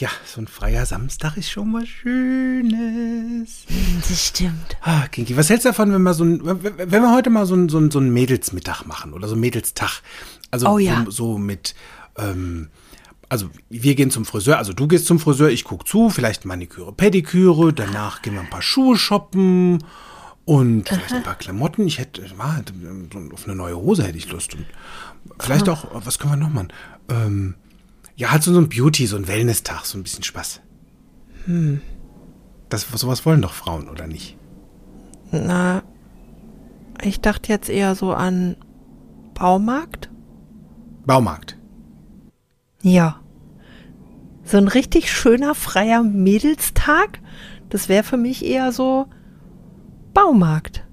ja, so ein freier Samstag ist schon was Schönes. Das stimmt. Ah, Kinky, was hältst du davon, wenn wir so ein, wenn wir heute mal so ein, so ein, so ein Mädelsmittag machen oder so ein Mädelstag? Also Oh ja. so, so mit, ähm, also wir gehen zum Friseur, also du gehst zum Friseur, ich guck zu, vielleicht Maniküre, Pediküre, danach gehen wir ein paar Schuhe shoppen und vielleicht ein paar Klamotten. Ich hätte, auf eine neue Hose hätte ich Lust. Und vielleicht auch, was können wir noch machen? Ähm, ja, halt so ein Beauty, so ein Wellness-Tag, so ein bisschen Spaß. Hm. Das, sowas wollen doch Frauen, oder nicht? Na, ich dachte jetzt eher so an Baumarkt. Baumarkt. Ja. So ein richtig schöner, freier Mädelstag, das wäre für mich eher so Baumarkt.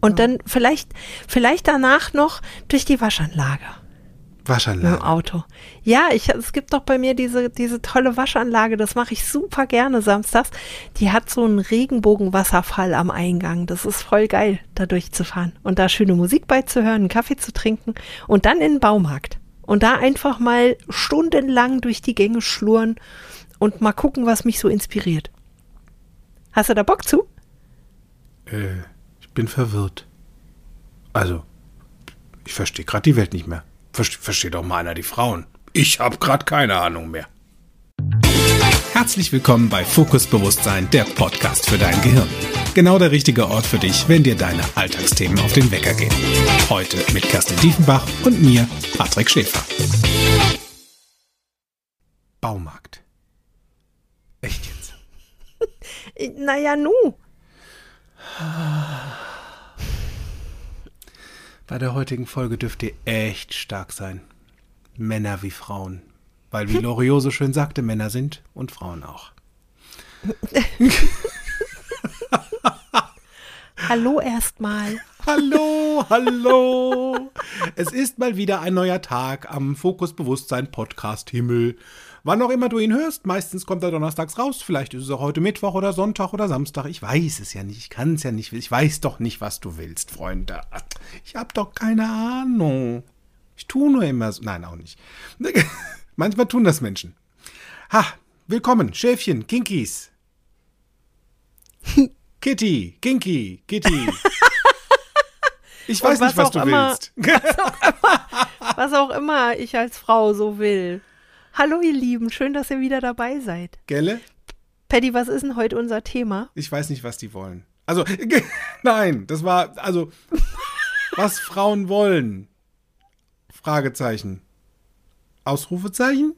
Und dann vielleicht, vielleicht danach noch durch die Waschanlage Waschanlage. Auto. Ja, ich, es gibt doch bei mir diese, diese tolle Waschanlage, das mache ich super gerne samstags. Die hat so einen Regenbogenwasserfall am Eingang. Das ist voll geil, da durchzufahren und da schöne Musik beizuhören, einen Kaffee zu trinken und dann in den Baumarkt. Und da einfach mal stundenlang durch die Gänge schluren und mal gucken, was mich so inspiriert. Hast du da Bock zu? Äh, ich bin verwirrt. Also, ich verstehe gerade die Welt nicht mehr. Verste, versteht doch mal einer die Frauen. Ich habe gerade keine Ahnung mehr. Herzlich willkommen bei Fokus Bewusstsein, der Podcast für dein Gehirn. Genau der richtige Ort für dich, wenn dir deine Alltagsthemen auf den Wecker gehen. Heute mit Kerstin Diefenbach und mir, Patrick Schäfer. Baumarkt. Echt jetzt? Naja, nu. Bei der heutigen Folge dürft ihr echt stark sein. Männer wie Frauen. Weil, wie Loriot so schön sagte, Männer sind und Frauen auch. Hallo erstmal. Hallo, hallo. Es ist mal wieder ein neuer Tag am Fokus Bewusstsein Podcast Himmel. Wann auch immer du ihn hörst, meistens kommt er donnerstags raus. Vielleicht ist es auch heute Mittwoch oder Sonntag oder Samstag. Ich weiß es ja nicht. Ich kann es ja nicht. Ich weiß doch nicht, was du willst, Freunde. Ich habe doch keine Ahnung. Ich tue nur immer so. Nein, auch nicht. Manchmal tun das Menschen. Ha, willkommen, Schäfchen, Kinkies. Kitty, Kinky, Kitty. Ich weiß was nicht, was auch du immer- willst. Was auch immer ich als Frau so will. Hallo ihr Lieben, schön, dass ihr wieder dabei seid. Gelle? Paddy, was ist denn heute unser Thema? Ich weiß nicht, was die wollen. Also, nein, das war, also, was Frauen wollen. Fragezeichen. Ausrufezeichen?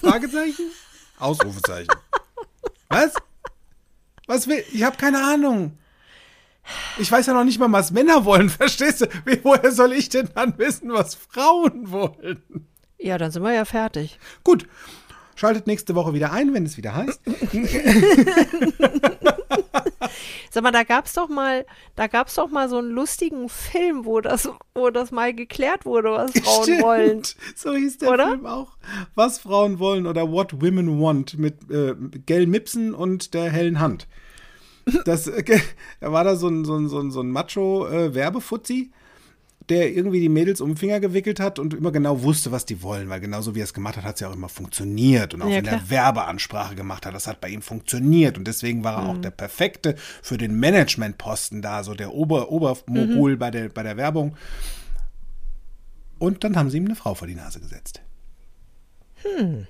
Fragezeichen? Ausrufezeichen. Was? Was will, ich habe keine Ahnung. Ich weiß ja noch nicht mal, was Männer wollen, verstehst du? Wie, woher soll ich denn dann wissen, was Frauen wollen? Ja, dann sind wir ja fertig. Gut, schaltet nächste Woche wieder ein, wenn es wieder heißt. Sag mal, da gab's doch mal, da gab's doch mal so einen lustigen Film, wo das, wo das mal geklärt wurde, was Frauen Stimmt. wollen. So hieß der Oder? Film auch. Was Frauen wollen oder What Women Want mit äh, Gell Mipsen und der hellen Hand. Das, äh, da war da so ein, so ein, so ein, so ein Macho-Werbefuzzi, der irgendwie die Mädels um den Finger gewickelt hat und immer genau wusste, was die wollen, weil genauso wie er es gemacht hat, hat es ja auch immer funktioniert. Und auch Ja, wenn er klar. Werbeansprache gemacht hat, das hat bei ihm funktioniert. Und deswegen war er Mhm. auch der Perfekte für den Managementposten da, so der Ober Obermogul Mhm. bei, der, bei der Werbung. Und dann haben sie ihm eine Frau vor die Nase gesetzt. Hm.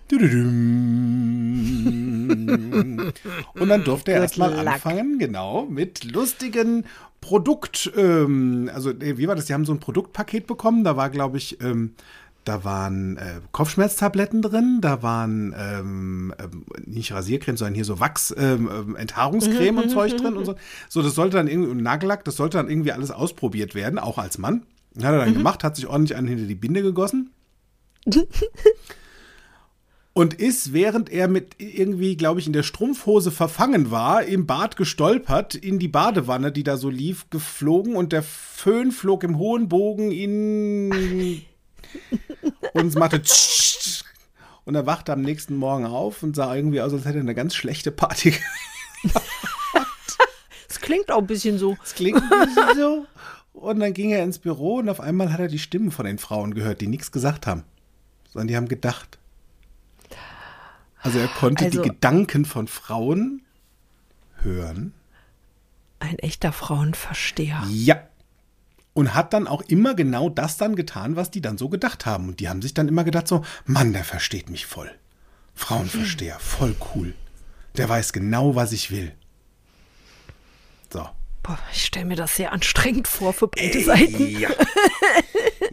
Und dann durfte er erstmal anfangen, genau, mit lustigen Produkt, ähm, also äh, wie war das? Die haben so ein Produktpaket bekommen, da war, glaube ich, ähm, da waren äh, Kopfschmerztabletten drin, da waren ähm, ähm, nicht Rasiercreme, sondern hier so Wachs, ähm, ähm, Enthaarungscreme und Zeug drin und so. So, das sollte dann irgendwie, und Nagellack, das sollte dann irgendwie alles ausprobiert werden, auch als Mann. Hat er dann gemacht, hat sich ordentlich einen hinter die Binde gegossen. und ist, während er mit irgendwie, glaube ich, in der Strumpfhose verfangen war, im Bad gestolpert, in die Badewanne, die da so lief, geflogen und der Föhn flog im hohen Bogen in und es machte und er wachte am nächsten Morgen auf und sah irgendwie aus, als hätte er eine ganz schlechte Party. Es klingt auch ein bisschen so. Das klingt ein bisschen so. Und dann ging er ins Büro und auf einmal hat er die Stimmen von den Frauen gehört, die nichts gesagt haben. sondern die haben gedacht. Also er konnte Also- die Gedanken von Frauen hören. Ein echter Frauenversteher. Ja. Und hat dann auch immer genau das dann getan, was die dann so gedacht haben. Und die haben sich dann immer gedacht so, Mann, der versteht mich voll. Frauenversteher, voll cool. Der weiß genau, was ich will. So. Boah, ich stelle mir das sehr anstrengend vor für beide Seiten. Ja.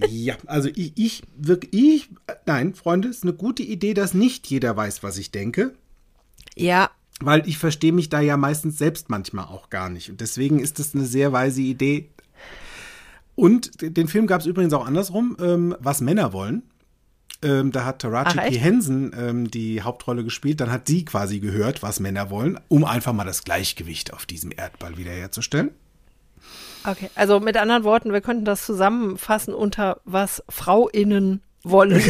ja, also ich, ich, wirklich, ich, nein, Freunde, ist eine gute Idee, dass nicht jeder weiß, was ich denke. Ja, Weil ich verstehe mich da ja meistens selbst manchmal auch gar nicht. Und deswegen ist das eine sehr weise Idee. Und den Film gab es übrigens auch andersrum, ähm, was Männer wollen. Ähm, da hat Taraji P. Henson ähm, die Hauptrolle gespielt. Dann hat sie quasi gehört, was Männer wollen, um einfach mal das Gleichgewicht auf diesem Erdball wiederherzustellen. Okay. Also mit anderen Worten, wir könnten das zusammenfassen unter was Frauinnen wollen.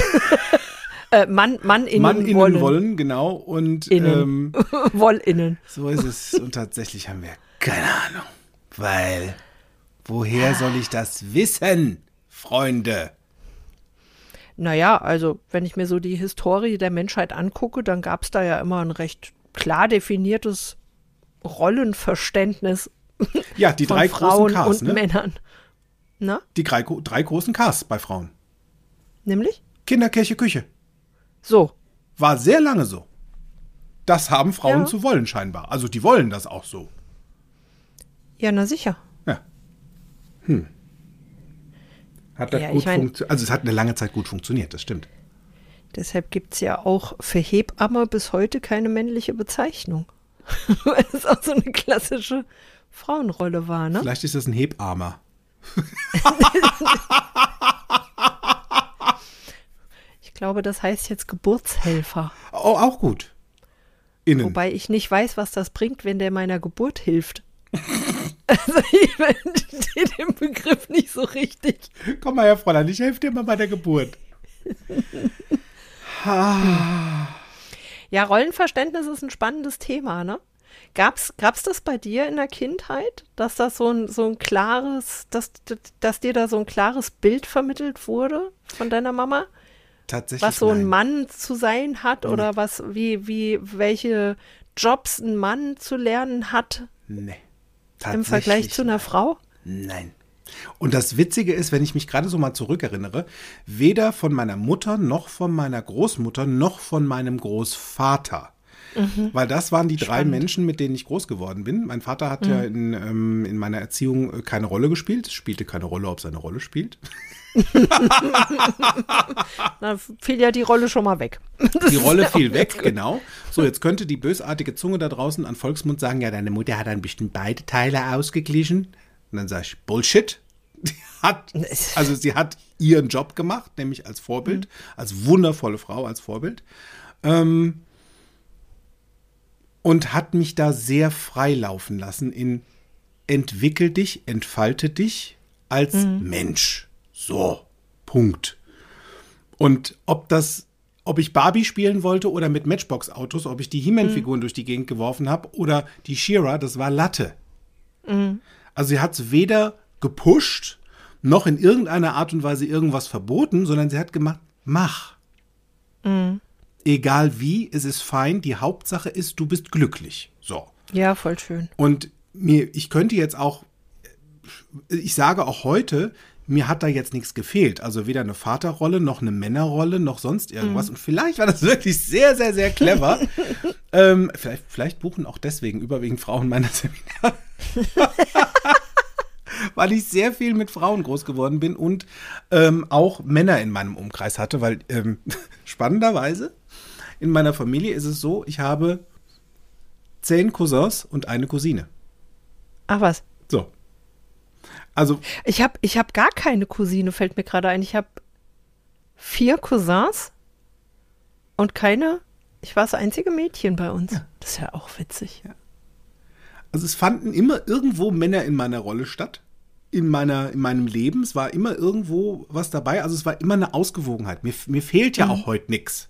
äh, Mann, Manninnen Mann innen wollen. wollen. genau. Und Innen. ähm, Wollinnen. so ist es. Und tatsächlich haben wir keine Ahnung. Weil, woher soll ich das wissen, Freunde? Naja, also wenn ich mir so die Historie der Menschheit angucke, dann gab es da ja immer ein recht klar definiertes Rollenverständnis Ja, die drei Frauen großen Ks, und ne? Männern. Na, Die drei, drei großen Ks bei Frauen. nämlich? Kinder, Kirche, Küche. So. War sehr lange so. Das haben Frauen Ja. zu wollen scheinbar. Also die wollen das auch so. Ja, na sicher. Ja. Hm. Hat das Ja, gut ich mein- funktioniert? Also es hat eine lange Zeit gut funktioniert, das stimmt. Deshalb gibt es ja auch für Hebamme bis heute keine männliche Bezeichnung. Weil es auch so eine klassische Frauenrolle war, ne? Vielleicht ist das ein Hebarmer. Ich glaube, das heißt jetzt Geburtshelfer. Oh, auch gut. Innen. Wobei ich nicht weiß, was das bringt, wenn der meiner Geburt hilft. Also ich verstehe den Begriff nicht so richtig. Komm mal her, Fräulein, ich helfe dir mal bei der Geburt. Ja, Rollenverständnis ist ein spannendes Thema, ne? Gab's, gab's das bei dir in der Kindheit, dass das so ein, so ein klares, dass, dass dir da so ein klares Bild vermittelt wurde von deiner Mama? Tatsächlich. Was so ein nein. Mann zu sein hat oder was, wie, wie, welche Jobs ein Mann zu lernen hat Nee. im Vergleich zu einer Frau? Nein. Und das Witzige ist, wenn ich mich gerade so mal zurückerinnere, weder von meiner Mutter noch von meiner Großmutter noch von meinem Großvater. Weil das waren die drei Mhm. Spannend. Menschen, mit denen ich groß geworden bin. Mein Vater hat ja in, ähm, in meiner Erziehung äh, keine Rolle gespielt. Es spielte keine Rolle, ob seine Rolle spielt. Da fiel ja die Rolle schon mal weg. Die Rolle fiel weg, genau. So, jetzt könnte die bösartige Zunge da draußen an Volksmund sagen, ja, deine Mutter hat ein bisschen beide Teile ausgeglichen. Und dann sage ich, Bullshit. Die hat, also sie hat ihren Job gemacht, nämlich als Vorbild, als wundervolle Frau, als Vorbild. Ähm, und hat mich da sehr frei laufen lassen in entwickel dich, entfalte dich als Mensch. So, Punkt. Und ob das, ob ich Barbie spielen wollte oder mit Matchbox-Autos, ob ich die He-Man-Figuren durch die Gegend geworfen habe oder die She-Ra, das war Latte. Also sie hat es weder gepusht, noch in irgendeiner Art und Weise irgendwas verboten, sondern sie hat gemacht, mach. Egal wie, es ist fein, die Hauptsache ist, du bist glücklich. So. Ja, voll schön. Und mir, ich könnte jetzt auch, ich sage auch heute, mir hat da jetzt nichts gefehlt. Also weder eine Vaterrolle, noch eine Männerrolle, noch sonst irgendwas. Und vielleicht war das wirklich sehr, sehr, sehr clever. ähm, vielleicht, vielleicht buchen auch deswegen überwiegend Frauen meine Seminare. weil ich sehr viel mit Frauen groß geworden bin und ähm, auch Männer in meinem Umkreis hatte, weil ähm, spannenderweise in meiner Familie ist es so, ich habe zehn Cousins und eine Cousine. Ach was. So. Also, Ich habe ich hab gar keine Cousine, fällt mir gerade ein. Ich habe vier Cousins und keine. Ich war das einzige Mädchen bei uns. Das ist ja auch witzig. also es fanden immer irgendwo Männer in meiner Rolle statt. In, meiner, in meinem Leben. Es war immer irgendwo was dabei. Also es war immer eine Ausgewogenheit. Mir, mir fehlt ja auch heute nichts.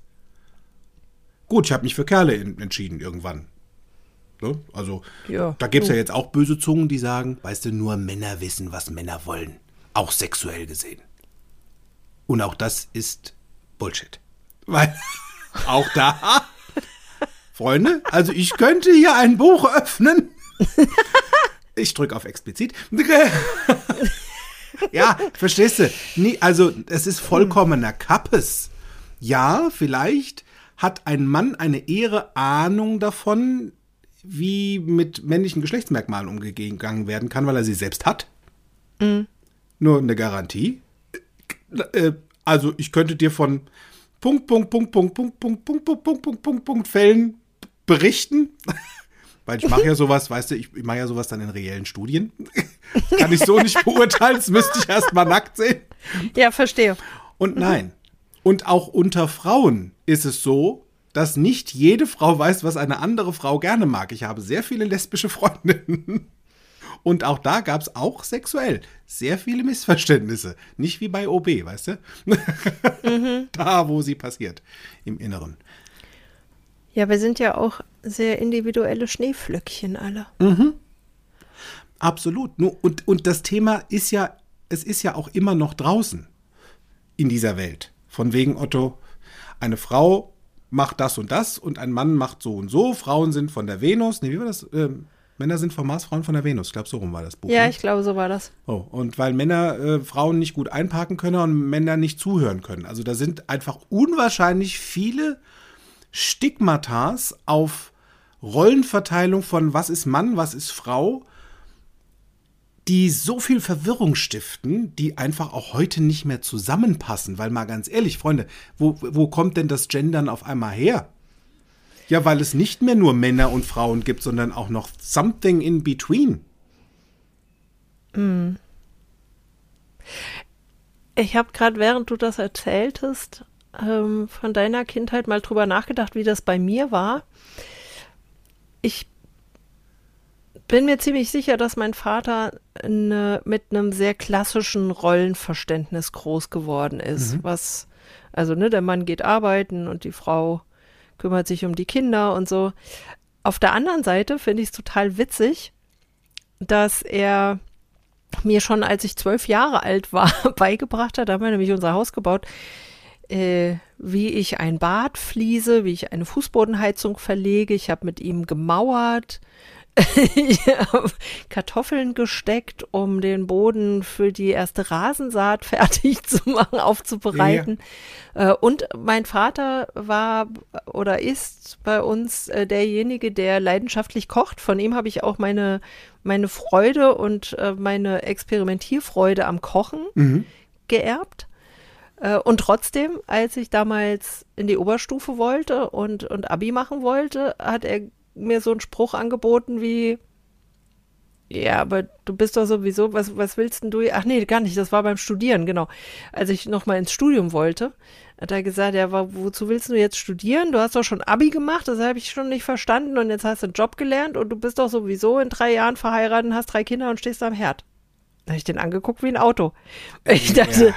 Gut, ich habe mich für Kerle in, entschieden irgendwann. Ne? Also Ja, da gibt es ja jetzt auch böse Zungen, die sagen, weißt du, nur Männer wissen, was Männer wollen. Auch sexuell gesehen. Und auch das ist Bullshit. Weil auch da, Freunde, also ich könnte hier ein Buch öffnen. Ich drücke auf explizit. Ja, verstehst du? Also es ist vollkommener Kappes. Ja, vielleicht hat ein Mann eine ehre Ahnung davon, wie mit männlichen Geschlechtsmerkmalen umgegangen werden kann, weil er sie selbst hat. Nur eine Garantie. Äh, Also ich könnte dir von Punkt, Punkt, Punkt, Punkt, Punkt, Punkt, Punkt, Punkt, Punkt, Punkt, Punkt, Punkt Fällen berichten. Weil ich mache ja sowas, weißt du, ich, ich mache ja sowas dann in reellen Studien. Kann ich so nicht beurteilen, das müsste ich erst mal nackt sehen. Ja, verstehe. Und nein. Und auch unter Frauen ist es so, dass nicht jede Frau weiß, was eine andere Frau gerne mag. Ich habe sehr viele lesbische Freundinnen. Und auch da gab es auch sexuell sehr viele Missverständnisse. Nicht wie bei OB, weißt du? da, wo sie passiert, im Inneren. Ja, wir sind ja auch sehr individuelle Schneeflöckchen alle. Absolut. Nur, und, und das Thema ist ja, es ist ja auch immer noch draußen in dieser Welt. Von wegen Otto, eine Frau macht das und das und ein Mann macht so und so. Frauen sind von der Venus. Nee, wie war das? Ähm, Männer sind vom Mars, Frauen von der Venus. Ich glaube, so rum war das Buch. Ja, ne? ich glaube, so war das. Oh, und weil Männer äh, Frauen nicht gut einparken können und Männer nicht zuhören können. Also da sind einfach unwahrscheinlich viele Stigmatas auf Rollenverteilung von was ist Mann, was ist Frau, die so viel Verwirrung stiften, die einfach auch heute nicht mehr zusammenpassen. Weil mal ganz ehrlich, Freunde, wo, wo kommt denn das Gendern auf einmal her? Ja, weil es nicht mehr nur Männer und Frauen gibt, sondern auch noch something in between. Ich habe gerade, während du das erzähltest, ähm, von deiner Kindheit mal drüber nachgedacht, wie das bei mir war. Ich bin mir ziemlich sicher, dass mein Vater ne, mit einem sehr klassischen Rollenverständnis groß geworden ist. Was, also, ne, der Mann geht arbeiten und die Frau kümmert sich um die Kinder und so. Auf der anderen Seite finde ich es total witzig, dass er mir schon, als ich zwölf Jahre alt war, beigebracht hat, da haben wir nämlich unser Haus gebaut, äh, wie ich ein Bad fließe, wie ich eine Fußbodenheizung verlege. Ich habe mit ihm gemauert. Kartoffeln gesteckt, um den Boden für die erste Rasensaat fertig zu machen, aufzubereiten. Äh, Und mein Vater war oder ist bei uns äh, derjenige, der leidenschaftlich kocht. Von ihm habe ich auch meine, meine Freude und äh, meine Experimentierfreude am Kochen geerbt. Äh, Und trotzdem, als ich damals in die Oberstufe wollte und, und Abi machen wollte, hat er mir so einen Spruch angeboten wie, ja, aber du bist doch sowieso, was, was willst denn du? Ach nee, gar nicht, das war beim Studieren, genau. Als ich nochmal ins Studium wollte, hat er gesagt, ja, wozu willst du jetzt studieren? Du hast doch schon Abi gemacht, das habe ich schon nicht verstanden und jetzt hast du einen Job gelernt und du bist doch sowieso in drei Jahren verheiratet hast drei Kinder und stehst am Herd. Da habe ich den angeguckt wie ein Auto. Ich dachte,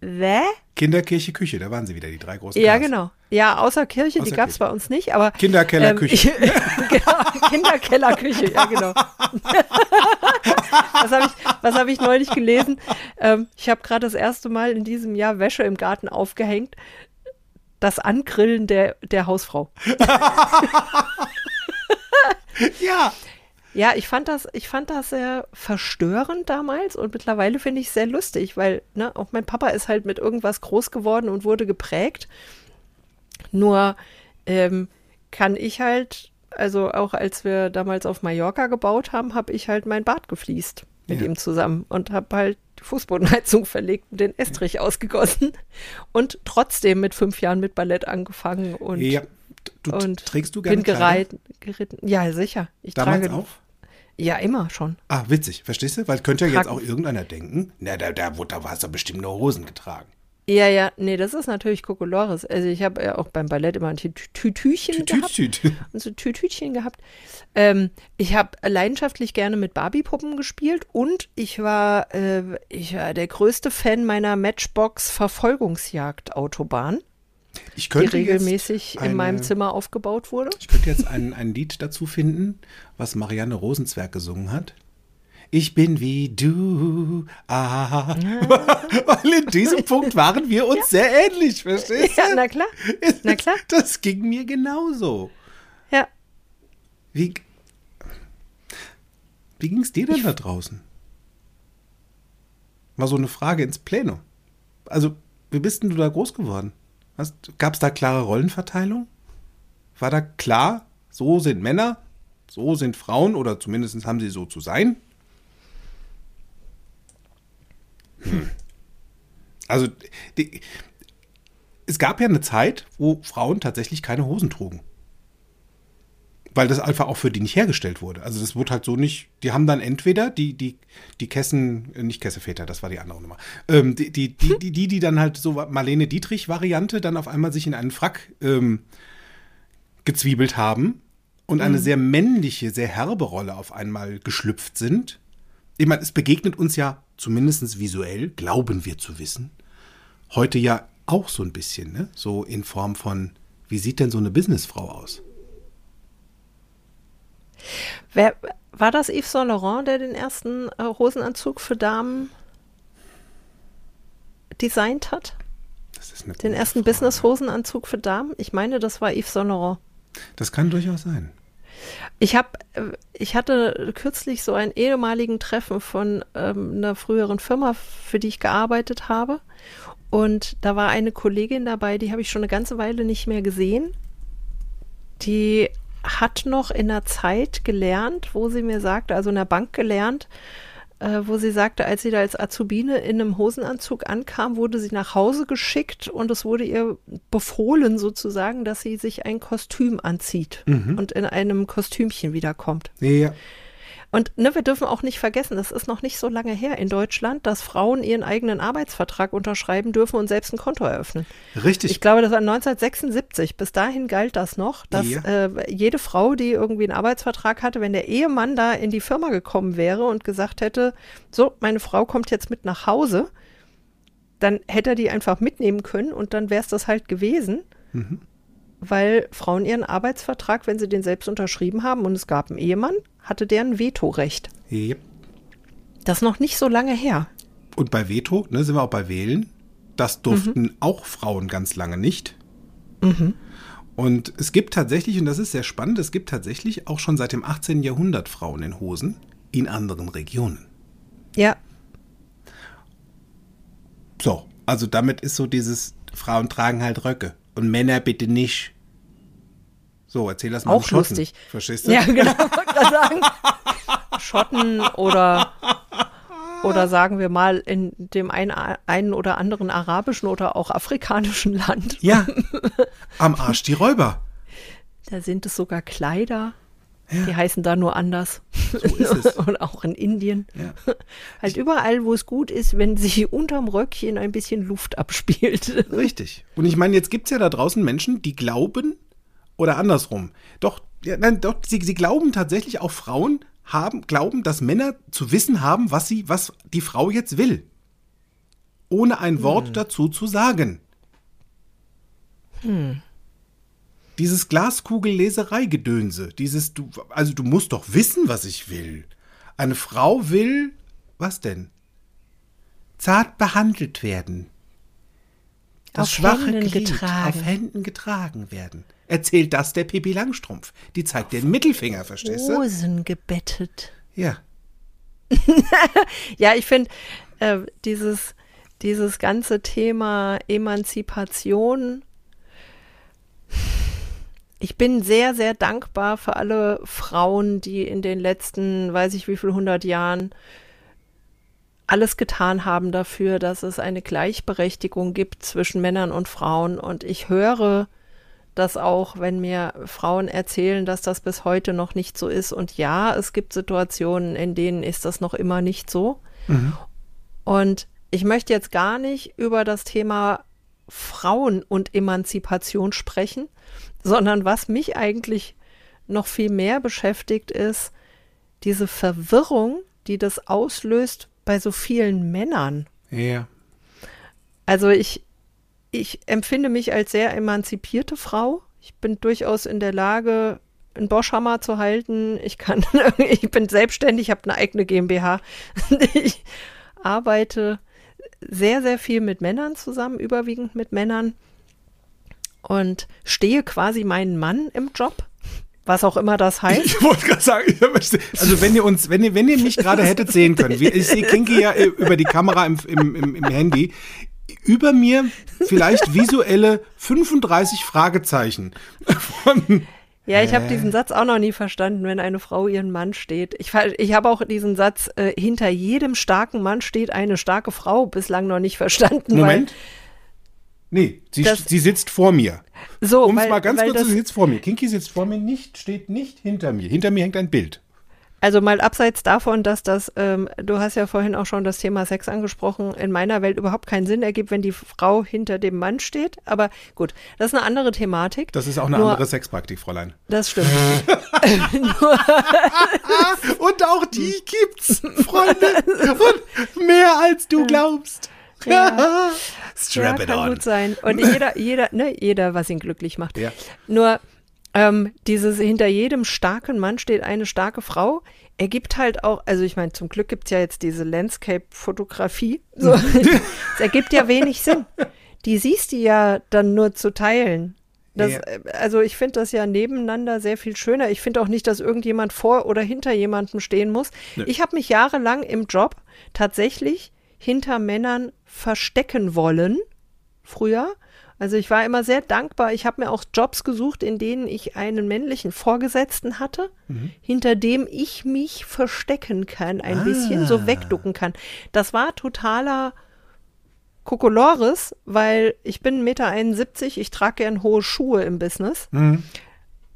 Hä? Kinderkirche, Küche, da waren sie wieder, die drei großen Ja, Ks. genau. Ja, außer Kirche, die Außer gab es bei uns nicht, aber. Kinderkeller, ähm, genau, Kinderkellerküche, ja, genau. was habe ich, was hab ich neulich gelesen? Ähm, ich habe gerade das erste Mal in diesem Jahr Wäsche im Garten aufgehängt. Das Angrillen der, der Hausfrau. Ja. Ja, ich fand das, ich fand das sehr verstörend damals und mittlerweile finde ich es sehr lustig, weil ne, auch mein Papa ist halt mit irgendwas groß geworden und wurde geprägt. Nur ähm, kann ich halt, also auch als wir damals auf Mallorca gebaut haben, habe ich halt mein Bad gefliest mit Ja. ihm zusammen und habe halt die Fußbodenheizung verlegt und den Estrich ausgegossen und trotzdem mit fünf Jahren mit Ballett angefangen und, ja. Du, und trägst du gerne bin gereiten, geritten. Ja, sicher. Ich Damals trage auch? ja, immer schon. Ah, witzig, verstehst du? Weil könnte ja jetzt auch irgendeiner denken, na, da, da, da hast du bestimmt nur Hosen getragen. Ja, ja, nee, das ist natürlich Kokolores. Also ich habe ja auch beim Ballett immer ein Tü- Tü- Tütüchen gehabt. Und so Tütütchen gehabt. Ähm, ich habe leidenschaftlich gerne mit Barbie-Puppen gespielt und ich war, äh, ich war der größte Fan meiner Matchbox-Verfolgungsjagd-Autobahn, Ich die könnte regelmäßig jetzt eine, in meinem Zimmer aufgebaut wurde. Ich könnte jetzt ein, ein Lied dazu finden, was Marianne Rosenzwerg gesungen hat. Ich bin wie du. Ah. Weil in diesem Punkt waren wir uns ja. sehr ähnlich, verstehst du? Ja, na klar. Na klar. Das ging mir genauso. Ja. Wie, wie ging es dir denn ich, da draußen? War so eine Frage ins Pläne. Also, wie bist denn du da groß geworden? Gab es da klare Rollenverteilung? War da klar, so sind Männer, so sind Frauen oder zumindest haben sie so zu sein? Hm. Also, die, es gab ja eine Zeit, wo Frauen tatsächlich keine Hosen trugen. Weil das einfach auch für die nicht hergestellt wurde. Also das wurde halt so nicht. Die haben dann entweder die, die, die Kessen, äh, nicht Kesseväter, das war die andere Nummer. Ähm, die, die, die, die, die, die dann halt so Marlene Dietrich-Variante dann auf einmal sich in einen Frack ähm, gezwiebelt haben und eine mhm. sehr männliche, sehr herbe Rolle auf einmal geschlüpft sind. Ich meine, es begegnet uns ja zumindest visuell, glauben wir zu wissen, heute ja auch so ein bisschen, ne? So in Form von, wie sieht denn so eine Businessfrau aus? Wer, war das Yves Saint Laurent, der den ersten äh, Hosenanzug für Damen designt hat? den ersten Business-Hosenanzug für Damen? Ich meine, das war Yves Saint Laurent. Das kann durchaus sein. Ich habe, äh, ich hatte kürzlich so einen ehemaligen Treffen von ähm, einer früheren Firma, für die ich gearbeitet habe. Und da war eine Kollegin dabei, die habe ich schon eine ganze Weile nicht mehr gesehen. Die hat noch in der Zeit gelernt, wo sie mir sagte, also in der Bank gelernt, äh, wo sie sagte, als sie da als Azubine in einem Hosenanzug ankam, wurde sie nach Hause geschickt und es wurde ihr befohlen sozusagen, dass sie sich ein Kostüm anzieht mhm. und in einem Kostümchen wiederkommt. Ja. Und ne, wir dürfen auch nicht vergessen, das ist noch nicht so lange her in Deutschland, dass Frauen ihren eigenen Arbeitsvertrag unterschreiben dürfen und selbst ein Konto eröffnen. Richtig. Ich glaube, das war 1976. Bis dahin galt das noch, dass ja. äh, jede Frau, die irgendwie einen Arbeitsvertrag hatte, wenn der Ehemann da in die Firma gekommen wäre und gesagt hätte, so, meine Frau kommt jetzt mit nach Hause, dann hätte er die einfach mitnehmen können und dann wäre es das halt gewesen. Mhm weil Frauen ihren Arbeitsvertrag, wenn sie den selbst unterschrieben haben und es gab einen Ehemann, hatte der ein Vetorecht. Yep. Das ist noch nicht so lange her. Und bei Veto, ne, sind wir auch bei Wählen. Das durften mhm. auch Frauen ganz lange nicht. Mhm. Und es gibt tatsächlich, und das ist sehr spannend, es gibt tatsächlich auch schon seit dem 18. Jahrhundert Frauen in Hosen in anderen Regionen. Ja. So, also damit ist so dieses, Frauen tragen halt Röcke und Männer bitte nicht. So, erzähl das mal. Auch lustig. Verstehst du? Ja, genau. sagen. Schotten oder oder sagen wir mal in dem einen, einen oder anderen arabischen oder auch afrikanischen Land. Ja. Am Arsch die Räuber. Da sind es sogar Kleider. Ja. Die heißen da nur anders. So ist es. Und auch in Indien. Ja. Halt überall, wo es gut ist, wenn sich unterm Röckchen ein bisschen Luft abspielt. Richtig. Und ich meine, jetzt gibt es ja da draußen Menschen, die glauben, oder andersrum. Doch, ja, nein, doch, sie, sie glauben tatsächlich auch Frauen haben, glauben, dass Männer zu wissen haben, was sie, was die Frau jetzt will. Ohne ein Wort hm. dazu zu sagen. Hm dieses Glaskugelleserei-Gedönse, dieses, du, also du musst doch wissen, was ich will. Eine Frau will, was denn? Zart behandelt werden. Das auf schwache Händen Glied getragen. auf Händen getragen werden. Erzählt das der Pippi Langstrumpf. Die zeigt den Mittelfinger, verstehst du? Hosen gebettet. Ja. ja, ich finde, äh, dieses, dieses ganze Thema Emanzipation ich bin sehr, sehr dankbar für alle Frauen, die in den letzten, weiß ich wie viel hundert Jahren alles getan haben dafür, dass es eine Gleichberechtigung gibt zwischen Männern und Frauen. Und ich höre das auch, wenn mir Frauen erzählen, dass das bis heute noch nicht so ist. Und ja, es gibt Situationen, in denen ist das noch immer nicht so. Mhm. Und ich möchte jetzt gar nicht über das Thema Frauen und Emanzipation sprechen, sondern was mich eigentlich noch viel mehr beschäftigt, ist diese Verwirrung, die das auslöst bei so vielen Männern. Ja. Also ich, ich empfinde mich als sehr emanzipierte Frau. Ich bin durchaus in der Lage, einen Boschhammer zu halten. Ich kann, ich bin selbstständig, habe eine eigene GmbH. Ich arbeite sehr, sehr viel mit Männern zusammen, überwiegend mit Männern und stehe quasi meinen Mann im Job. Was auch immer das heißt. Ich wollte gerade sagen, also wenn ihr uns, wenn ihr, wenn ihr mich gerade hättet sehen können, ich sehe Kinky ja über die Kamera im, im, im, im Handy, über mir vielleicht visuelle 35 Fragezeichen. Von, ja, ich habe diesen Satz auch noch nie verstanden, wenn eine Frau ihren Mann steht. Ich, ich habe auch diesen Satz, äh, hinter jedem starken Mann steht eine starke Frau, bislang noch nicht verstanden. Moment. nee, sie, das, sie sitzt vor mir. So, um es mal ganz kurz, sie sitzt vor mir. Kinky sitzt vor mir, nicht, steht nicht hinter mir. Hinter mir hängt ein Bild. Also mal abseits davon, dass das, ähm, du hast ja vorhin auch schon das Thema Sex angesprochen, in meiner Welt überhaupt keinen Sinn ergibt, wenn die Frau hinter dem Mann steht. Aber gut, das ist eine andere Thematik. Das ist auch eine Nur, andere Sexpraktik, Fräulein. Das stimmt. Und auch die gibt's, Freunde. Und mehr als du glaubst. Ja, Strap ja, it kann on. gut sein. Und jeder, jeder, ne, jeder, was ihn glücklich macht. Ja. Nur ähm, dieses hinter jedem starken Mann steht eine starke Frau, ergibt halt auch, also ich meine, zum Glück gibt es ja jetzt diese Landscape-Fotografie. So. es ergibt ja wenig Sinn. Die siehst du ja dann nur zu teilen. Das, ja. Also ich finde das ja nebeneinander sehr viel schöner. Ich finde auch nicht, dass irgendjemand vor oder hinter jemandem stehen muss. Nee. Ich habe mich jahrelang im Job tatsächlich hinter Männern verstecken wollen, früher, also ich war immer sehr dankbar. Ich habe mir auch Jobs gesucht, in denen ich einen männlichen Vorgesetzten hatte, mhm. hinter dem ich mich verstecken kann, ein ah. bisschen so wegducken kann. Das war totaler Kokolores, weil ich bin 1,71 Meter, ich trage gern hohe Schuhe im Business. Mhm.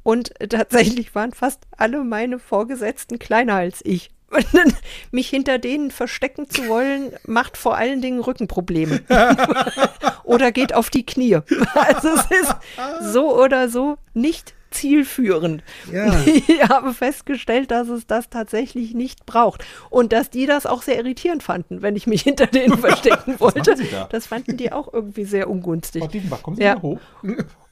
Und tatsächlich waren fast alle meine Vorgesetzten kleiner als ich. Mich hinter denen verstecken zu wollen, macht vor allen Dingen Rückenprobleme. oder geht auf die Knie. Also es ist so oder so nicht zielführend. Ja. Ich habe festgestellt, dass es das tatsächlich nicht braucht. Und dass die das auch sehr irritierend fanden, wenn ich mich hinter denen verstecken wollte. Da? Das fanden die auch irgendwie sehr ungünstig. Frau kommen Sie ja. hoch.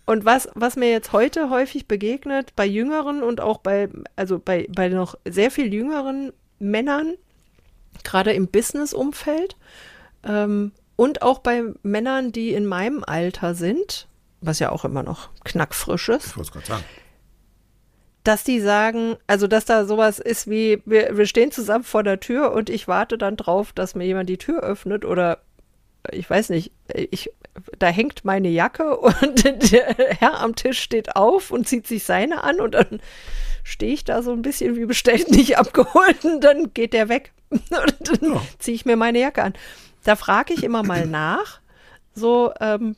Und was, was mir jetzt heute häufig begegnet, bei Jüngeren und auch bei, also bei, bei noch sehr viel jüngeren Männern, gerade im Business-Umfeld ähm, und auch bei Männern, die in meinem Alter sind, was ja auch immer noch knackfrisch ist. Ich wollte es gerade sagen. Dass die sagen, also dass da sowas ist wie, wir, wir stehen zusammen vor der Tür und ich warte dann drauf, dass mir jemand die Tür öffnet oder ich weiß nicht, ich, da hängt meine Jacke und der Herr am Tisch steht auf und zieht sich seine an und dann stehe ich da so ein bisschen wie bestellt, nicht abgeholt und dann geht der weg. und dann ziehe ich mir meine Jacke an. Da frage ich immer mal nach, so, ähm,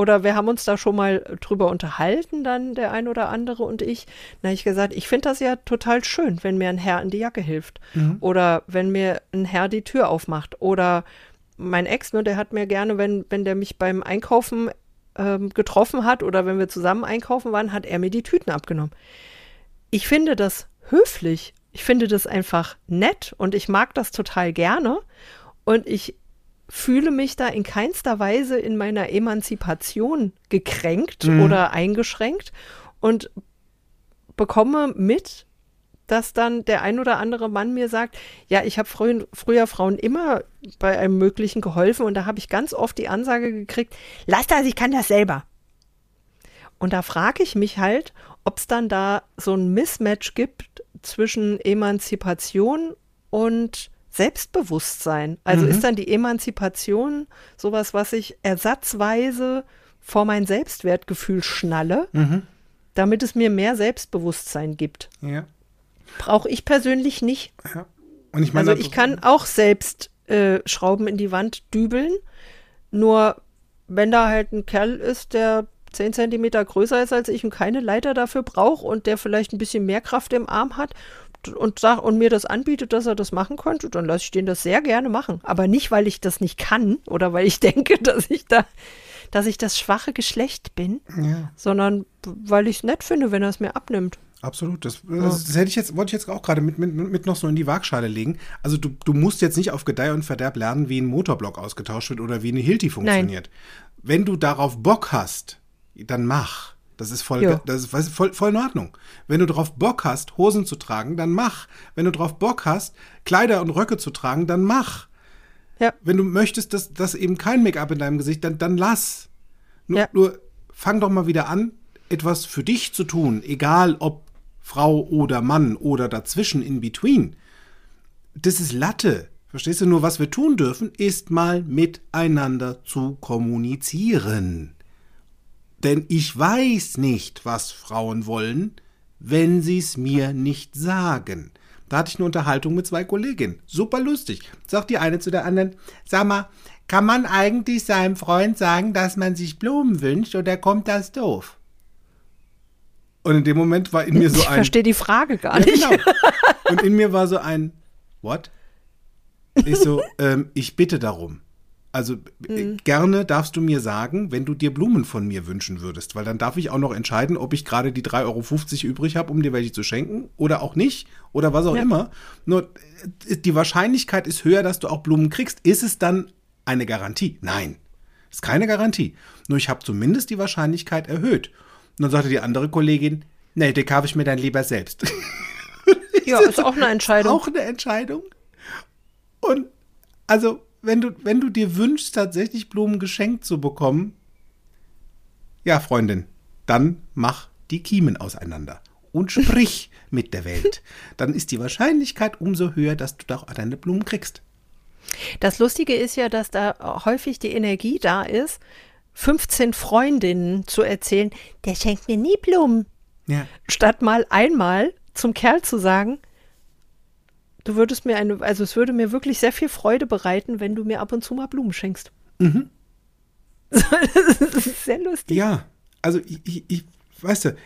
oder wir haben uns da schon mal drüber unterhalten, dann der ein oder andere und ich. Habe ich gesagt, ich finde das ja total schön, wenn mir ein Herr in die Jacke hilft. Mhm. Oder wenn mir ein Herr die Tür aufmacht. Oder mein Ex, ne, der hat mir gerne, wenn, wenn der mich beim Einkaufen ähm, getroffen hat oder wenn wir zusammen einkaufen waren, hat er mir die Tüten abgenommen ich finde das höflich. Ich finde das einfach nett und ich mag das total gerne. Und ich fühle mich da in keinster Weise in meiner Emanzipation gekränkt mhm. oder eingeschränkt und bekomme mit, dass dann der ein oder andere Mann mir sagt, ja, ich habe frü früher Frauen immer bei einem Möglichen geholfen und da habe ich ganz oft die Ansage gekriegt, lass das, ich kann das selber. Und da frage ich mich halt, ob es dann da so ein Mismatch gibt zwischen Emanzipation und Selbstbewusstsein. Also mhm. ist dann die Emanzipation sowas, was ich ersatzweise vor mein Selbstwertgefühl schnalle, mhm. damit es mir mehr Selbstbewusstsein gibt. Ja. Brauche ich persönlich nicht. Ja. Und ich meine, also ich kann auch selbst äh, Schrauben in die Wand dübeln, nur wenn da halt ein Kerl ist, der 10 Zentimeter größer ist als ich und keine Leiter dafür braucht und der vielleicht ein bisschen mehr Kraft im Arm hat und, sag, und mir das anbietet, dass er das machen könnte, dann lasse ich den das sehr gerne machen. Aber nicht, weil ich das nicht kann oder weil ich denke, dass ich da, dass ich das schwache Geschlecht bin, ja. sondern weil ich es nett finde, wenn er es mir abnimmt. Absolut. Das, das, das, hätte ich jetzt, wollte ich jetzt auch gerade mit, mit, mit noch so in die Waagschale legen. Also du, du musst jetzt nicht auf Gedeih und Verderb lernen, wie ein Motorblock ausgetauscht wird oder wie eine Hilti funktioniert. Nein. Wenn du darauf Bock hast, dann mach. Das ist voll, das ist voll, voll in Ordnung. Wenn du drauf Bock hast, Hosen zu tragen, dann mach. Wenn du drauf Bock hast, Kleider und Röcke zu tragen, dann mach. Ja. Wenn du möchtest, dass, dass eben kein Make-up in deinem Gesicht, dann, dann lass. Nur, Ja. nur fang doch mal wieder an, etwas für dich zu tun, egal ob Frau oder Mann oder dazwischen in between. Das ist Latte. Verstehst du nur, was wir tun dürfen, ist mal miteinander zu kommunizieren. Denn ich weiß nicht, was Frauen wollen, wenn sie es mir nicht sagen. Da hatte ich eine Unterhaltung mit zwei Kolleginnen. Super lustig. Sagt die eine zu der anderen, sag mal, kann man eigentlich seinem Freund sagen, dass man sich Blumen wünscht oder kommt das doof? Und in dem Moment war in mir so ich ein. verstehe die Frage gar Ja, nicht. genau. Und in mir war so ein, what? Ich so, ähm, ich bitte darum. Also äh, gerne darfst du mir sagen, wenn du dir Blumen von mir wünschen würdest, weil dann darf ich auch noch entscheiden, ob ich gerade die 3,50 Euro übrig habe, um dir welche zu schenken oder auch nicht oder was auch Ja. immer. Nur äh, die Wahrscheinlichkeit ist höher, dass du auch Blumen kriegst. Ist es dann eine Garantie? Nein, ist keine Garantie. Nur ich habe zumindest die Wahrscheinlichkeit erhöht. Und dann sagte die andere Kollegin, nee, den kaufe ich mir dann lieber selbst. Ja, ist auch eine Entscheidung. Auch eine Entscheidung. Und also, wenn du, wenn du dir wünschst, tatsächlich Blumen geschenkt zu bekommen, ja, Freundin, dann mach die Kiemen auseinander und sprich mit der Welt. Dann ist die Wahrscheinlichkeit umso höher, dass du doch deine Blumen kriegst. Das Lustige ist ja, dass da häufig die Energie da ist, 15 Freundinnen zu erzählen, der schenkt mir nie Blumen. Ja. Statt mal einmal zum Kerl zu sagen, du würdest mir eine, also es würde mir wirklich sehr viel Freude bereiten, wenn du mir ab und zu mal Blumen schenkst. das ist sehr lustig. Ja, also ich, ich, ich, weißt du,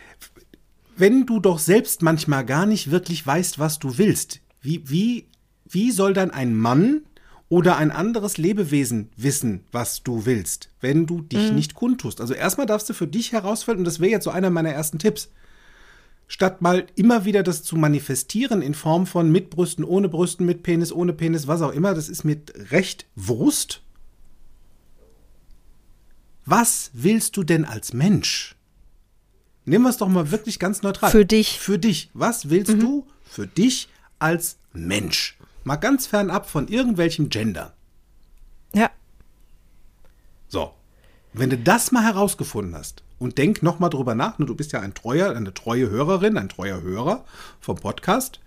wenn du doch selbst manchmal gar nicht wirklich weißt, was du willst, wie, wie, wie soll dann ein Mann oder ein anderes Lebewesen wissen, was du willst, wenn du dich nicht kundtust? Also erstmal darfst du für dich herausfinden, und das wäre jetzt so einer meiner ersten Tipps, statt mal immer wieder das zu manifestieren in Form von mit Brüsten, ohne Brüsten, mit Penis, ohne Penis, was auch immer, das ist mir recht Wurst. Was willst du denn als Mensch? Nehmen wir es doch mal wirklich ganz neutral. Für dich. Für dich. Was willst du für dich als Mensch? Mal ganz fernab von irgendwelchem Gender. Ja. So. Wenn du das mal herausgefunden hast und denk noch mal drüber nach, nur du bist ja ein treuer, eine treue Hörerin, ein treuer Hörer vom Podcast,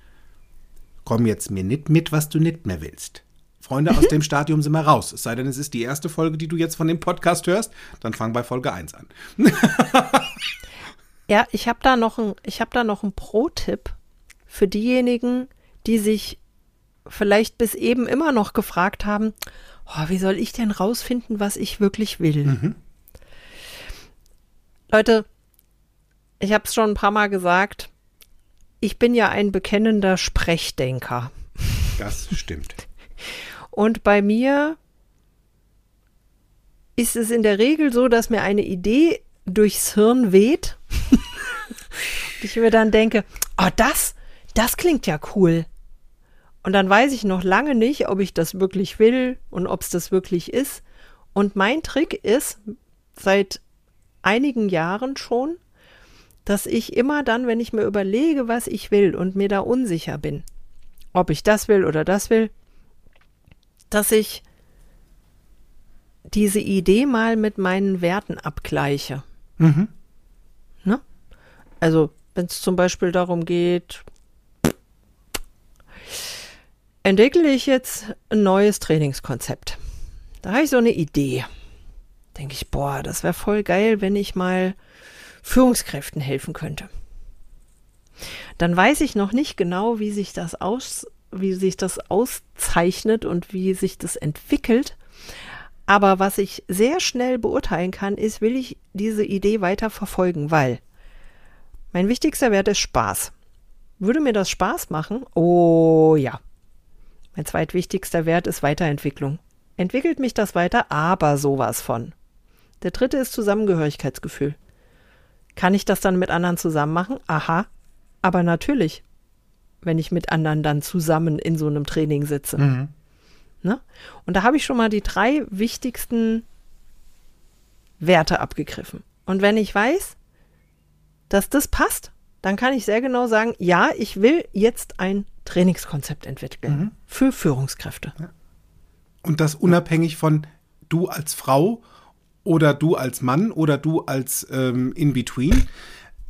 komm jetzt mir nicht mit, was du nicht mehr willst. Freunde, aus dem Stadium sind wir raus. Es sei denn, es ist die erste Folge, die du jetzt von dem Podcast hörst, dann fang bei Folge 1 an. Ja, ich habe da noch ein, ich habe da noch einen Pro-Tipp für diejenigen, die sich vielleicht bis eben immer noch gefragt haben, oh, wie soll ich denn rausfinden, was ich wirklich will? Leute, ich habe es schon ein paar Mal gesagt, ich bin ja ein bekennender Sprechdenker. Das stimmt. Und bei mir ist es in der Regel so, dass mir eine Idee durchs Hirn weht. ich mir dann denke, oh, das, das klingt ja cool. Und dann weiß ich noch lange nicht, ob ich das wirklich will und ob es das wirklich ist. Und mein Trick ist, seit einigen Jahren schon, dass ich immer dann, wenn ich mir überlege, was ich will und mir da unsicher bin, ob ich das will oder das will, dass ich diese Idee mal mit meinen Werten abgleiche. Mhm. Ne? Also, wenn es zum Beispiel darum geht, entwickle ich jetzt ein neues Trainingskonzept. Da habe ich so eine Idee. Denke ich, boah, das wäre voll geil, wenn ich mal Führungskräften helfen könnte. Dann weiß ich noch nicht genau, wie sich das aus, wie sich das auszeichnet und wie sich das entwickelt. Aber was ich sehr schnell beurteilen kann, ist, will ich diese Idee weiter verfolgen, weil mein wichtigster Wert ist Spaß. Würde mir das Spaß machen? Oh ja. Mein zweitwichtigster Wert ist Weiterentwicklung. Entwickelt mich das weiter, aber sowas von. Der dritte ist Zusammengehörigkeitsgefühl. Kann ich das dann mit anderen zusammen machen? Aha. Aber natürlich, wenn ich mit anderen dann zusammen in so einem Training sitze. Mhm. Ne? Und da habe ich schon mal die drei wichtigsten Werte abgegriffen. Und wenn ich weiß, dass das passt, dann kann ich sehr genau sagen, ja, ich will jetzt ein Trainingskonzept entwickeln Mhm. für Führungskräfte. Und das unabhängig von du als Frau oder du als Mann oder du als ähm, In-Between.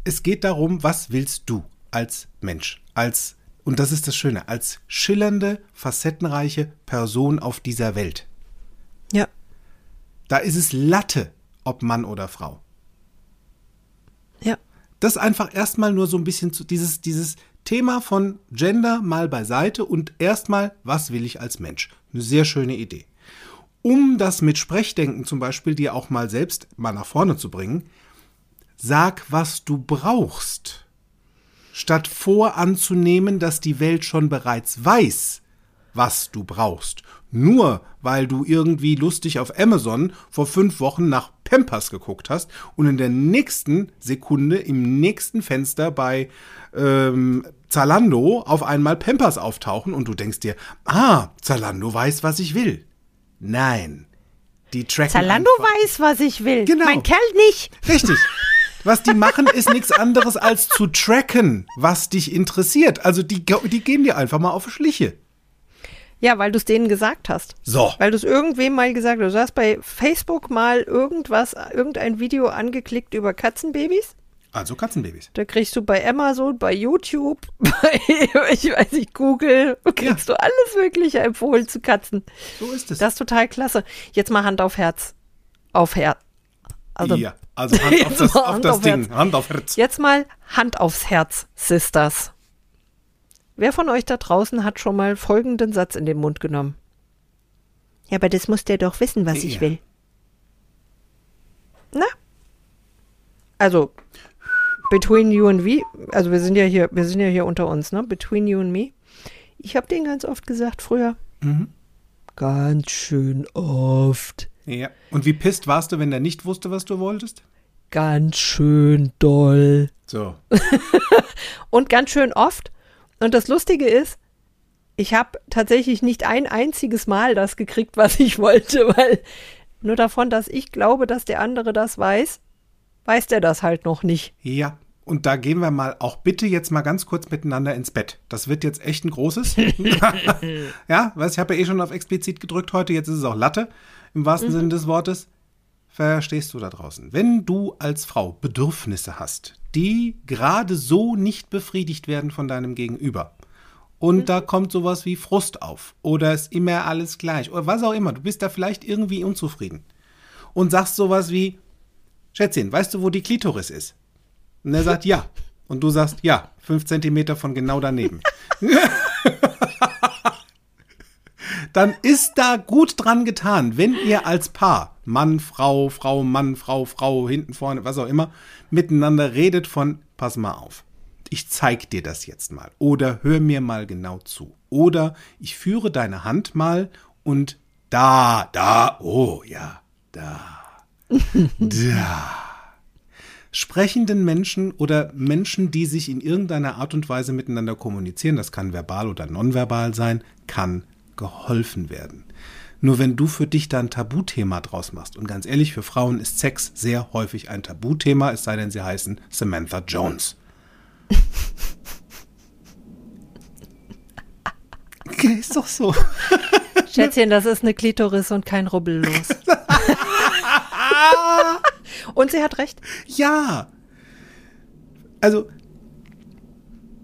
Es geht darum, was willst du als Mensch, als, und das ist das Schöne, als schillernde, facettenreiche Person auf dieser Welt. Ja. Da ist es Latte, ob Mann oder Frau. Ja. Das einfach erstmal nur so ein bisschen zu dieses, dieses Thema von Gender mal beiseite und erstmal, was will ich als Mensch? Eine sehr schöne Idee. Um das mit Sprechdenken zum Beispiel dir auch mal selbst mal nach vorne zu bringen, sag, was du brauchst. Statt voranzunehmen, dass die Welt schon bereits weiß, was du brauchst. Nur weil du irgendwie lustig auf Amazon vor fünf Wochen nach Pampers geguckt hast und in der nächsten Sekunde im nächsten Fenster bei ähm, Zalando auf einmal Pampers auftauchen und du denkst dir, ah, Zalando weiß, was ich will. Nein. Die tracken Zalando einfach- weiß, was ich will. Genau. Mein Kerl nicht. Richtig. Was die machen, ist nichts anderes als zu tracken, was dich interessiert. Also die, die gehen dir einfach mal auf Schliche. Ja, weil du es denen gesagt hast. So. Weil du es irgendwem mal gesagt hast. Du hast bei Facebook mal irgendwas, irgendein Video angeklickt über Katzenbabys. Also Katzenbabys. Da kriegst du bei Amazon, bei YouTube, bei, ich weiß nicht, Google, kriegst du alles Mögliche empfohlen zu Katzen. So ist es. Das ist total klasse. Jetzt mal Hand auf Herz. Auf Herz. Also, ja, also Hand auf das, auf Hand das auf Ding. Herz. Hand auf Herz. Jetzt mal Hand aufs Herz, Sisters. Wer von euch da draußen hat schon mal folgenden Satz in den Mund genommen? Ja, aber das muss der doch wissen, was ich Ja. will. Na? Also, between you and me, also wir sind ja hier, wir sind ja hier unter uns, ne? Between you and me. Ich habe den ganz oft gesagt früher. Mhm. Ganz schön oft. Ja. Und wie pisst warst du, wenn der nicht wusste, was du wolltest? Ganz schön doll. So. und ganz schön oft. Und das Lustige ist, ich habe tatsächlich nicht ein einziges Mal das gekriegt, was ich wollte, weil nur davon, dass ich glaube, dass der andere das weiß, weiß der das halt noch nicht. Ja. Und da gehen wir mal auch bitte jetzt mal ganz kurz miteinander ins Bett. Das wird jetzt echt ein großes. ja, was ich habe ja eh schon auf explizit gedrückt heute, jetzt ist es auch Latte im wahrsten Sinne des Wortes. Verstehst du da draußen? Wenn du als Frau Bedürfnisse hast, die gerade so nicht befriedigt werden von deinem Gegenüber, und da kommt sowas wie Frust auf oder ist immer alles gleich oder was auch immer, du bist da vielleicht irgendwie unzufrieden und sagst sowas wie, Schätzchen, weißt du, wo die Klitoris ist? Und er sagt ja. Und du sagst ja, fünf Zentimeter von genau daneben. Dann ist da gut dran getan, wenn ihr als Paar, Mann, Frau, Frau, Mann, Frau, Frau, hinten, vorne, was auch immer, miteinander redet von, pass mal auf, ich zeig dir das jetzt mal. Oder hör mir mal genau zu. Oder ich führe deine Hand mal und da, da, oh ja, da, da sprechenden Menschen oder Menschen, die sich in irgendeiner Art und Weise miteinander kommunizieren, das kann verbal oder nonverbal sein, kann geholfen werden. Nur wenn du für dich da ein Tabuthema draus machst, und ganz ehrlich, für Frauen ist Sex sehr häufig ein Tabuthema, es sei denn, sie heißen Samantha Jones. ist doch so. Schätzchen, das ist eine Klitoris und kein Rubbellos. und sie hat recht. Ja. Also,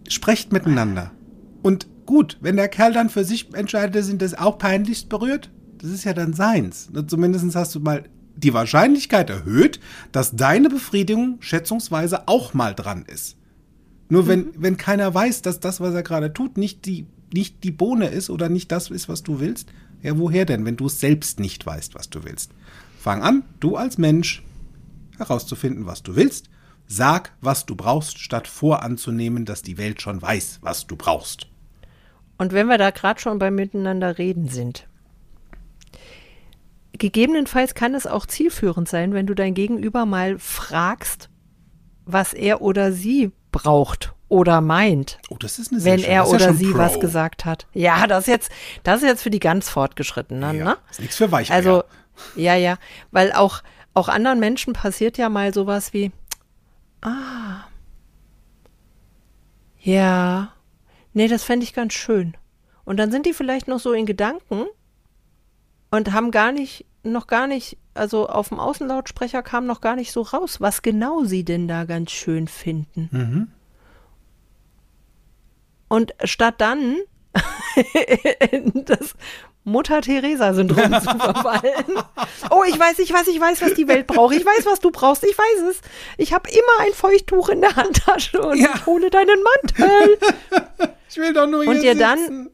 sprecht miteinander. Und gut, wenn der Kerl dann für sich entscheidet, sind das auch peinlichst berührt, das ist ja dann seins. Zumindest hast du mal die Wahrscheinlichkeit erhöht, dass deine Befriedigung schätzungsweise auch mal dran ist. Nur wenn, wenn keiner weiß, dass das, was er gerade tut, nicht die, nicht die Bohne ist oder nicht das ist, was du willst, ja, woher denn, wenn du es selbst nicht weißt, was du willst? Fang an, du als Mensch, herauszufinden, was du willst. Sag, was du brauchst, statt voranzunehmen, dass die Welt schon weiß, was du brauchst. Und wenn wir da gerade schon beim Miteinander reden sind, gegebenenfalls kann es auch zielführend sein, wenn du dein Gegenüber mal fragst, was er oder sie braucht oder meint, Oh, das ist eine wenn er ja oder schon sie Pro. was gesagt hat. Ja, das ist jetzt, das ist jetzt für die ganz Fortgeschrittenen, Ja, ne? ist nichts für Weicheier. Also, ja, ja, weil auch, auch anderen Menschen passiert ja mal sowas wie, ah, Ja. Nee, das fände ich ganz schön. Und dann sind die vielleicht noch so in Gedanken und haben gar nicht, noch gar nicht, also auf dem Außenlautsprecher kam noch gar nicht so raus, was genau sie denn da ganz schön finden. Mhm. Und statt dann das Mutter-Teresa-Syndrom zu verfallen. Oh, ich weiß, ich weiß, ich weiß, was die Welt braucht. Ich weiß, was du brauchst. Ich weiß es. Ich habe immer ein Feuchttuch in der Handtasche und Ja. ich hole deinen Mantel. Ich will doch nur Und dir dann sitzen.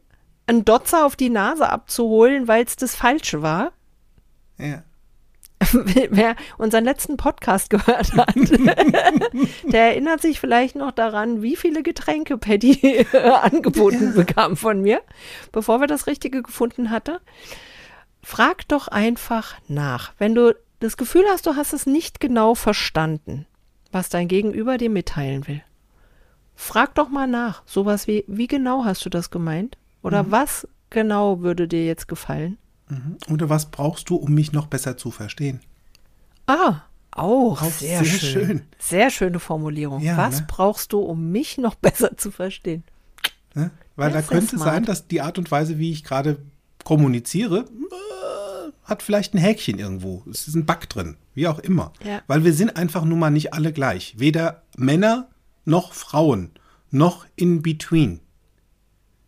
einen Dotzer auf die Nase abzuholen, weil es das Falsche war. Ja. Wer unseren letzten Podcast gehört hat, der erinnert sich vielleicht noch daran, wie viele Getränke Patty angeboten bekam von mir, bevor wir das Richtige gefunden hatte. Frag doch einfach nach. Wenn du das Gefühl hast, du hast es nicht genau verstanden, was dein Gegenüber dir mitteilen will. Frag doch mal nach. Sowas wie, wie genau hast du das gemeint? Oder was genau würde dir jetzt gefallen? Oder was brauchst du, um mich noch besser zu verstehen? Ah, auch, Auch sehr, sehr schön. schön. Sehr schöne Formulierung. Ja, Was ne? brauchst du, um mich noch besser zu verstehen? Ne? Weil Ja, da könnte smart. sein, dass die Art und Weise, wie ich gerade kommuniziere, äh, hat vielleicht ein Häkchen irgendwo. Es ist ein Bug drin, wie auch immer. Ja. Weil wir sind einfach nun mal nicht alle gleich. Weder Männer noch Frauen, noch in between.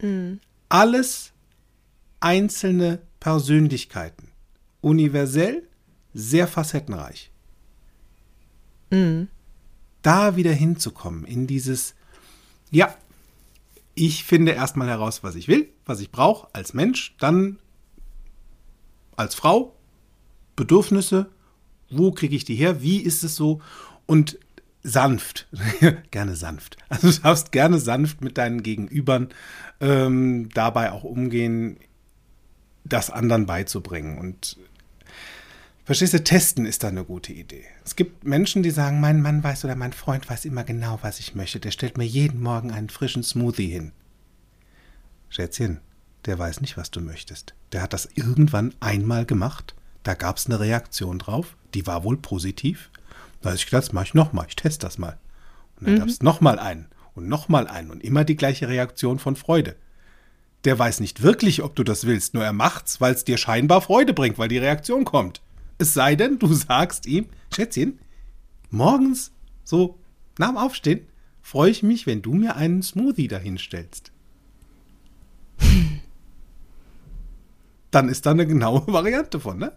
Mhm. Alles einzelne Persönlichkeiten. Universell, sehr facettenreich. Mhm. da wieder hinzukommen, in dieses, ja, ich finde erstmal heraus, was ich will, was ich brauche als Mensch, dann als Frau, Bedürfnisse, wo kriege ich die her, wie ist es so und sanft, gerne sanft. Also du darfst gerne sanft mit deinen Gegenübern ähm, dabei auch umgehen, das anderen beizubringen und Verstehst du, testen ist da eine gute Idee. Es gibt Menschen, die sagen, mein Mann weiß oder mein Freund weiß immer genau, was ich möchte. Der stellt mir jeden Morgen einen frischen Smoothie hin. Schätzchen, der weiß nicht, was du möchtest. Der hat das irgendwann einmal gemacht. Da gab es eine Reaktion drauf. Die war wohl positiv. Da habe ich gedacht, das mache ich nochmal. Ich teste das mal. Und dann gab es nochmal einen und nochmal einen und immer die gleiche Reaktion von Freude. Der weiß nicht wirklich, ob du das willst, nur er macht's, weil es dir scheinbar Freude bringt, weil die Reaktion kommt. Es sei denn, du sagst ihm, Schätzchen, morgens, so nach dem Aufstehen, freue ich mich, wenn du mir einen Smoothie dahinstellst. Dann ist da eine genaue Variante von, ne?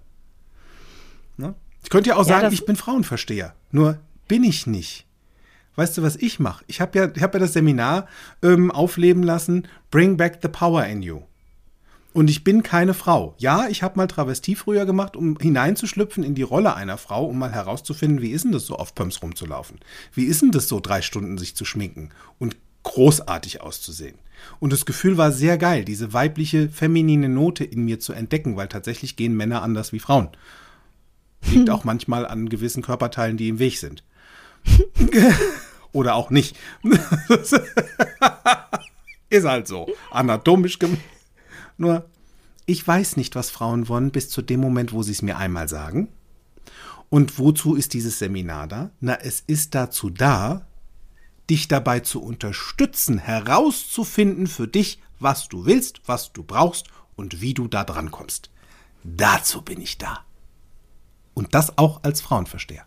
ne? Ich könnte ja auch Ja, sagen, ich bin Frauenversteher. Nur bin ich nicht. Weißt du, was ich mache? Ich habe ja, ich hab ja das Seminar ähm, aufleben lassen, Bring Back the Power in You. Und ich bin keine Frau. Ja, ich habe mal Travestie früher gemacht, um hineinzuschlüpfen in die Rolle einer Frau, um mal herauszufinden, wie ist denn das so auf Pumps rumzulaufen? Wie ist denn das so, drei Stunden sich zu schminken und großartig auszusehen? Und das Gefühl war sehr geil, diese weibliche, feminine Note in mir zu entdecken, weil tatsächlich gehen Männer anders wie Frauen. Liegt auch manchmal an gewissen Körperteilen, die im Weg sind. Oder auch nicht. ist halt so. Anatomisch gem Nur, ich weiß nicht, was Frauen wollen, bis zu dem Moment, wo sie es mir einmal sagen. Und wozu ist dieses Seminar da? Na, es ist dazu da, dich dabei zu unterstützen, herauszufinden für dich, was du willst, was du brauchst und wie du da dran kommst. Dazu bin ich da. Und das auch als Frauenversteher.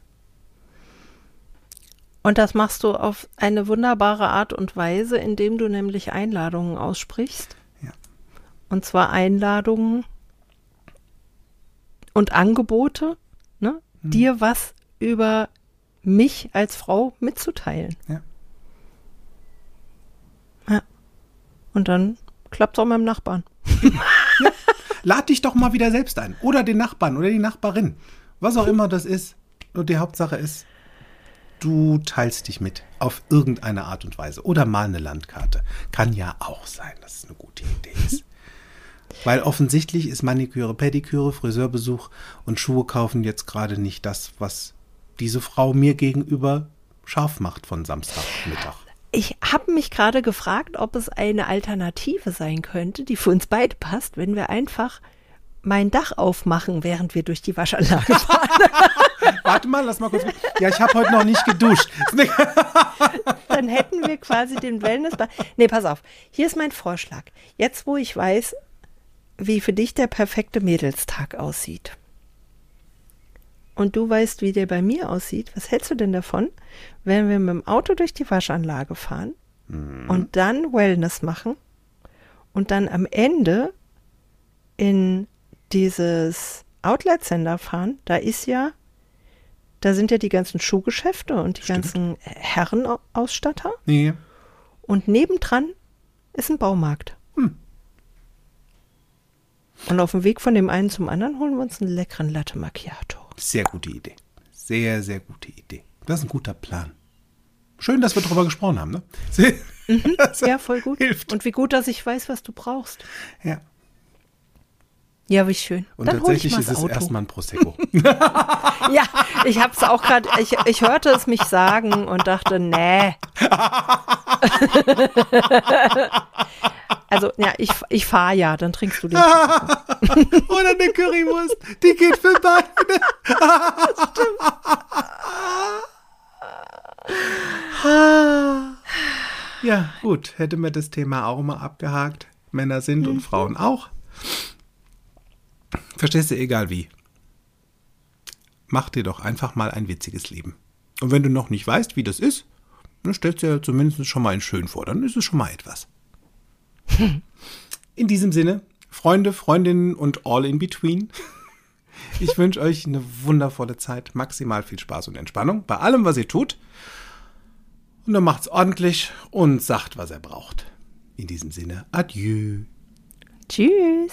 Und das machst du auf eine wunderbare Art und Weise, indem du nämlich Einladungen aussprichst. Ja. Und zwar Einladungen und Angebote, ne? Hm. dir was über mich als Frau mitzuteilen. Ja. Ja. Und dann klappt es auch mit dem Nachbarn. Lad dich doch mal wieder selbst ein. Oder den Nachbarn oder die Nachbarin. Was auch immer das ist. Und die Hauptsache ist, du teilst dich mit. Auf irgendeine Art und Weise. Oder mal eine Landkarte. Kann ja auch sein, dass es eine gute Idee ist. Weil offensichtlich ist Maniküre, Pediküre, Friseurbesuch und Schuhe kaufen jetzt gerade nicht das, was diese Frau mir gegenüber scharf macht von Samstagmittag. Ich habe mich gerade gefragt, ob es eine Alternative sein könnte, die für uns beide passt, wenn wir einfach mein Dach aufmachen, während wir durch die Waschanlage fahren. Warte mal, lass mal kurz. Ja, ich habe heute noch nicht geduscht. Da dann hätten wir quasi den Wellnessbad. Nee, pass auf. Hier ist mein Vorschlag. Jetzt, wo ich weiß, wie für dich der perfekte Mädelstag aussieht. Und du weißt, wie der bei mir aussieht. Was hältst du denn davon, wenn wir mit dem Auto durch die Waschanlage fahren Mhm. und dann Wellness machen und dann am Ende in dieses Outlet Center fahren? Da ist ja, da sind ja die ganzen Schuhgeschäfte und die Stimmt. ganzen Herrenausstatter. Nee. Und nebendran ist ein Baumarkt. Hm. Und auf dem Weg von dem einen zum anderen holen wir uns einen leckeren Latte Macchiato. Sehr gute Idee. Sehr, sehr gute Idee. Das ist ein guter Plan. Schön, dass wir darüber gesprochen haben, ne? Das Ja, voll gut. Hilft. Und wie gut, dass ich weiß, was du brauchst. Ja. Ja, wie schön. Und Dann tatsächlich ist es Auto. erstmal ein Prosecco. Ja, ich habe es auch gerade, ich, ich hörte es mich sagen und dachte, nee. also, ja, ich, ich fahre ja, dann trinkst du den. Oder eine Currywurst. Die geht für beide. Ja, gut. Hätte mir das Thema auch mal abgehakt. Männer sind und Frauen auch. Verstehst du, egal wie. Mach dir doch einfach mal ein witziges Leben. Und wenn du noch nicht weißt, wie das ist, dann stellst du dir zumindest schon mal in schön vor. Dann ist es schon mal etwas. In diesem Sinne, Freunde, Freundinnen und all in between. Ich wünsche euch eine wundervolle Zeit, maximal viel Spaß und Entspannung bei allem, was ihr tut. Und dann macht's ordentlich und sagt, was er braucht. In diesem Sinne, adieu. Tschüss.